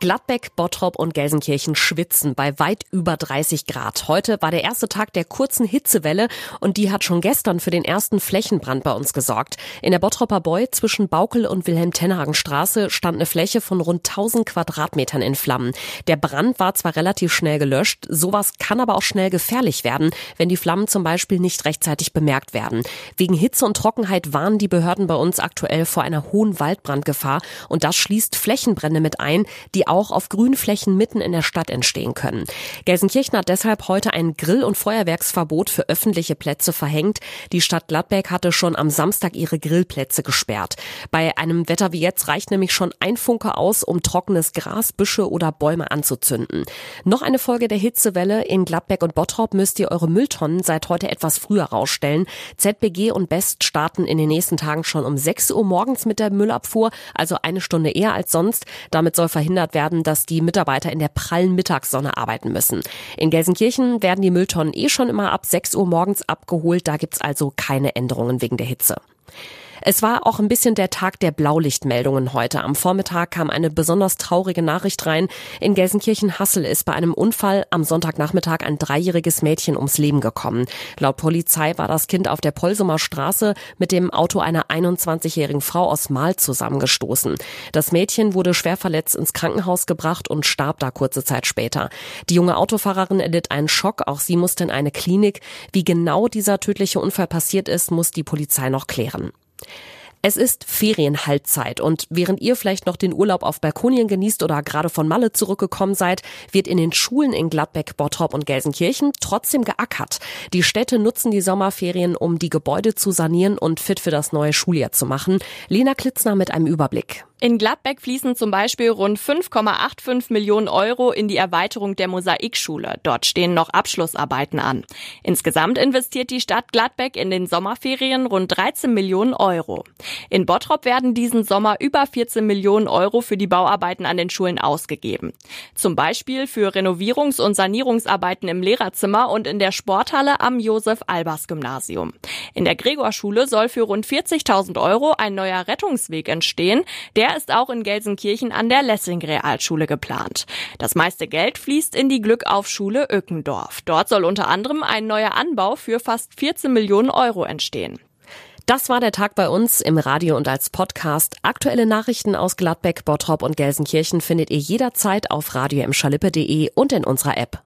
Gladbeck, Bottrop und Gelsenkirchen schwitzen bei weit über 30 Grad. Heute war der erste Tag der kurzen Hitzewelle und die hat schon gestern für den ersten Flächenbrand bei uns gesorgt. In der Bottropper Boy zwischen Baukel und Wilhelm-Tenhagen-Straße stand eine Fläche von rund 1000 Quadratmetern in Flammen. Der Brand war zwar relativ schnell gelöscht, sowas kann aber auch schnell gefährlich werden, wenn die Flammen zum Beispiel nicht rechtzeitig bemerkt werden. Wegen Hitze und Trockenheit warnen die Behörden bei uns aktuell vor einer hohen Waldbrandgefahr und das schließt Flächenbrände mit ein, die auch auf Grünflächen mitten in der Stadt entstehen können. Gelsenkirchen hat deshalb heute ein Grill- und Feuerwerksverbot für öffentliche Plätze verhängt. Die Stadt Gladbeck hatte schon am Samstag ihre Grillplätze gesperrt. Bei einem Wetter wie jetzt reicht nämlich schon ein Funke aus, um trockenes Gras, Büsche oder Bäume anzuzünden. Noch eine Folge der Hitzewelle in Gladbeck und Bottrop müsst ihr eure Mülltonnen seit heute etwas früher rausstellen. ZBG und Best starten in den nächsten Tagen schon um 6 Uhr morgens mit der Müllabfuhr, also eine Stunde eher als sonst. Damit soll verhindert werden, werden, dass die Mitarbeiter in der prallen Mittagssonne arbeiten müssen. In Gelsenkirchen werden die Mülltonnen eh schon immer ab 6 Uhr morgens abgeholt. Da gibt's also keine Änderungen wegen der Hitze. Es war auch ein bisschen der Tag der Blaulichtmeldungen heute. Am Vormittag kam eine besonders traurige Nachricht rein. In Gelsenkirchen-Hassel ist bei einem Unfall am Sonntagnachmittag ein dreijähriges Mädchen ums Leben gekommen. Laut Polizei war das Kind auf der Polsumer Straße mit dem Auto einer 21-jährigen Frau aus Mahl zusammengestoßen. Das Mädchen wurde schwer verletzt ins Krankenhaus gebracht und starb da kurze Zeit später. Die junge Autofahrerin erlitt einen Schock. Auch sie musste in eine Klinik. Wie genau dieser tödliche Unfall passiert ist, muss die Polizei noch klären. Es ist Ferienhalbzeit und während ihr vielleicht noch den Urlaub auf Balkonien genießt oder gerade von Malle zurückgekommen seid, wird in den Schulen in Gladbeck, Bottrop und Gelsenkirchen trotzdem geackert. Die Städte nutzen die Sommerferien, um die Gebäude zu sanieren und fit für das neue Schuljahr zu machen. Lena Klitzner mit einem Überblick. In Gladbeck fließen zum Beispiel rund 5,85 Millionen Euro in die Erweiterung der Mosaikschule. Dort stehen noch Abschlussarbeiten an. Insgesamt investiert die Stadt Gladbeck in den Sommerferien rund 13 Millionen Euro. In Bottrop werden diesen Sommer über 14 Millionen Euro für die Bauarbeiten an den Schulen ausgegeben. Zum Beispiel für Renovierungs- und Sanierungsarbeiten im Lehrerzimmer und in der Sporthalle am Josef-Albers-Gymnasium. In der Gregorschule soll für rund 40.000 Euro ein neuer Rettungsweg entstehen. Der der ist auch in Gelsenkirchen an der Lessing Realschule geplant. Das meiste Geld fließt in die Glückaufschule Öckendorf. Dort soll unter anderem ein neuer Anbau für fast 14 Millionen Euro entstehen. Das war der Tag bei uns im Radio und als Podcast. Aktuelle Nachrichten aus Gladbeck, Bottrop und Gelsenkirchen findet ihr jederzeit auf radio und in unserer App.